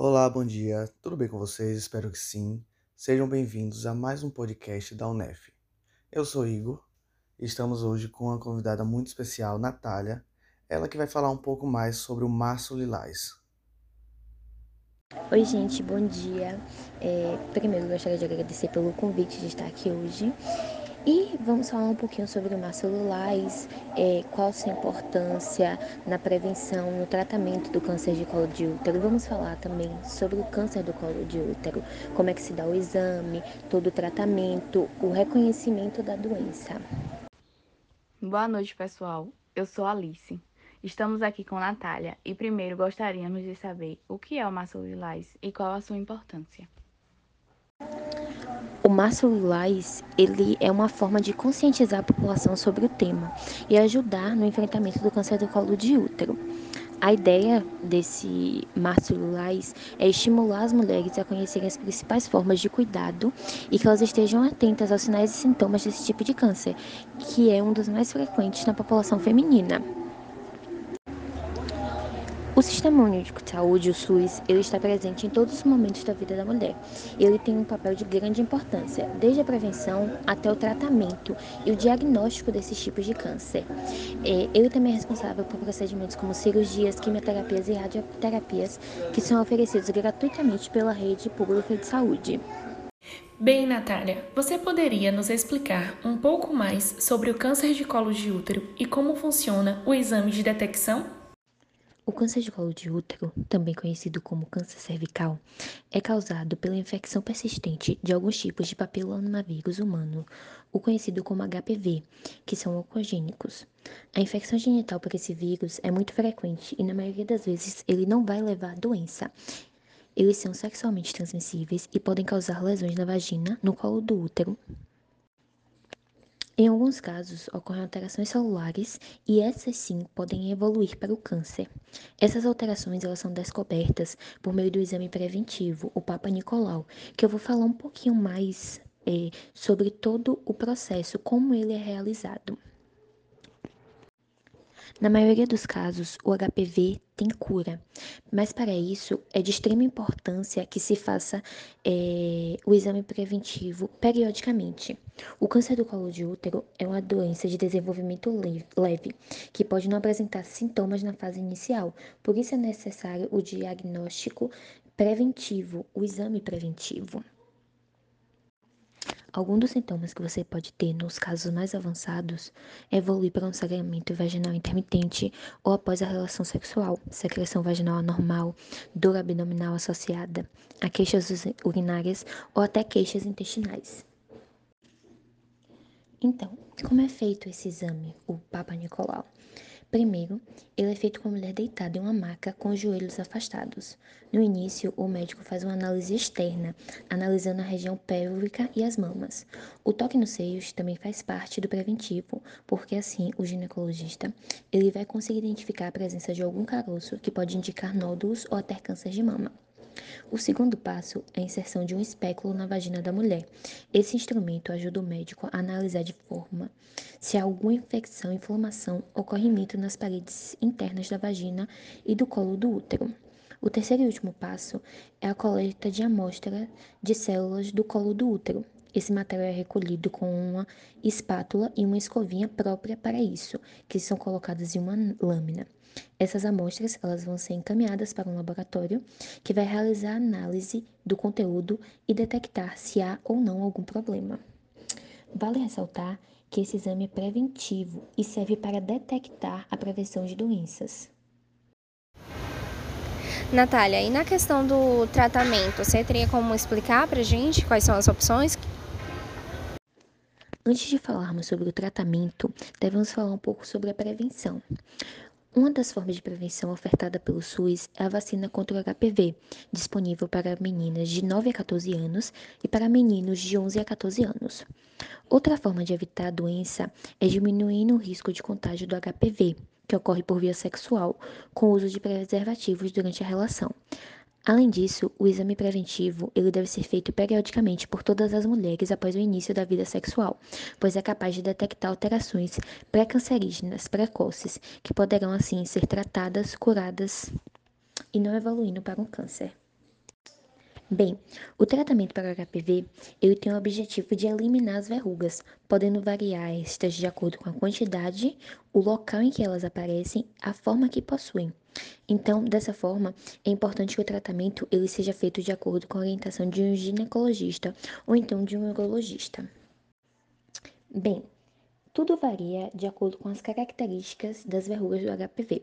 Olá, bom dia. Tudo bem com vocês? Espero que sim. Sejam bem-vindos a mais um podcast da UNEF. Eu sou Igor e estamos hoje com uma convidada muito especial, Natália, ela que vai falar um pouco mais sobre o Março Lilás. Oi, gente, bom dia. É, primeiro, gostaria de agradecer pelo convite de estar aqui hoje. E vamos falar um pouquinho sobre o celulares, é, qual sua importância na prevenção, no tratamento do câncer de colo de útero. Vamos falar também sobre o câncer do colo de útero, como é que se dá o exame, todo o tratamento, o reconhecimento da doença. Boa noite, pessoal. Eu sou Alice. Estamos aqui com Natália e primeiro gostaríamos de saber o que é o massa lilás e qual a sua importância. O Março Lilás, ele é uma forma de conscientizar a população sobre o tema e ajudar no enfrentamento do câncer do colo de útero. A ideia desse Março Lilás é estimular as mulheres a conhecerem as principais formas de cuidado e que elas estejam atentas aos sinais e sintomas desse tipo de câncer, que é um dos mais frequentes na população feminina. O Sistema Único de Saúde, o SUS, ele está presente em todos os momentos da vida da mulher. Ele tem um papel de grande importância, desde a prevenção até o tratamento e o diagnóstico desses tipos de câncer. É, ele também é responsável por procedimentos como cirurgias, quimioterapias e radioterapias, que são oferecidos gratuitamente pela rede pública de saúde. Bem, Natália, você poderia nos explicar um pouco mais sobre o câncer de colo de útero e como funciona o exame de detecção? O câncer de colo de útero, também conhecido como câncer cervical, é causado pela infecção persistente de alguns tipos de papilomavírus humano, o conhecido como HPV, que são oncogênicos. A infecção genital por esse vírus é muito frequente e, na maioria das vezes, ele não vai levar à doença. Eles são sexualmente transmissíveis e podem causar lesões na vagina, no colo do útero, em alguns casos, ocorrem alterações celulares e essas sim podem evoluir para o câncer. Essas alterações elas são descobertas por meio do exame preventivo, o Papa Nicolau, que eu vou falar um pouquinho mais é, sobre todo o processo, como ele é realizado. Na maioria dos casos, o HPV tem cura, mas para isso é de extrema importância que se faça é, o exame preventivo periodicamente. O câncer do colo de útero é uma doença de desenvolvimento leve, que pode não apresentar sintomas na fase inicial, por isso é necessário o diagnóstico preventivo, o exame preventivo. Algum dos sintomas que você pode ter nos casos mais avançados é evoluir para um sangramento vaginal intermitente ou após a relação sexual, secreção vaginal anormal, dor abdominal associada a queixas urinárias ou até queixas intestinais. Então, como é feito esse exame, o Papa Nicolau? Primeiro, ele é feito com a mulher deitada em uma maca com os joelhos afastados. No início, o médico faz uma análise externa, analisando a região pélvica e as mamas. O toque nos seios também faz parte do preventivo, porque assim o ginecologista ele vai conseguir identificar a presença de algum caroço que pode indicar nódulos ou até câncer de mama. O segundo passo é a inserção de um espéculo na vagina da mulher. Esse instrumento ajuda o médico a analisar de forma se há alguma infecção, inflamação ou corrimento nas paredes internas da vagina e do colo do útero. O terceiro e último passo é a coleta de amostra de células do colo do útero. Esse material é recolhido com uma espátula e uma escovinha própria para isso, que são colocadas em uma lâmina. Essas amostras elas vão ser encaminhadas para um laboratório que vai realizar a análise do conteúdo e detectar se há ou não algum problema. Vale ressaltar que esse exame é preventivo e serve para detectar a prevenção de doenças. Natália, e na questão do tratamento, você teria como explicar para a gente quais são as opções? Antes de falarmos sobre o tratamento, devemos falar um pouco sobre a prevenção. Uma das formas de prevenção ofertada pelo SUS é a vacina contra o HPV, disponível para meninas de 9 a 14 anos e para meninos de 11 a 14 anos. Outra forma de evitar a doença é diminuindo o risco de contágio do HPV, que ocorre por via sexual, com o uso de preservativos durante a relação. Além disso, o exame preventivo ele deve ser feito periodicamente por todas as mulheres após o início da vida sexual, pois é capaz de detectar alterações pré-cancerígenas precoces que poderão assim ser tratadas, curadas e não evoluindo para um câncer. Bem, o tratamento para o HPV ele tem o objetivo de eliminar as verrugas, podendo variar estas de acordo com a quantidade, o local em que elas aparecem, a forma que possuem. Então, dessa forma, é importante que o tratamento ele seja feito de acordo com a orientação de um ginecologista ou então de um urologista. Bem, tudo varia de acordo com as características das verrugas do HPV.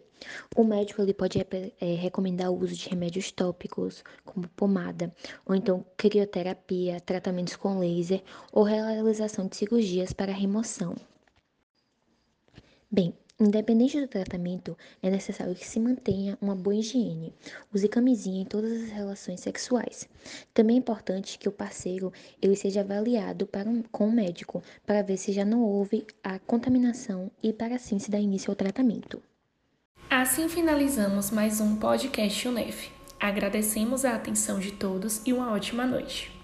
O médico ele pode é, recomendar o uso de remédios tópicos, como pomada, ou então crioterapia, tratamentos com laser ou realização de cirurgias para remoção. Bem, Independente do tratamento, é necessário que se mantenha uma boa higiene. Use camisinha em todas as relações sexuais. Também é importante que o parceiro ele seja avaliado um, com o médico para ver se já não houve a contaminação e para assim se dar início ao tratamento. Assim finalizamos mais um podcast UNEF. Agradecemos a atenção de todos e uma ótima noite.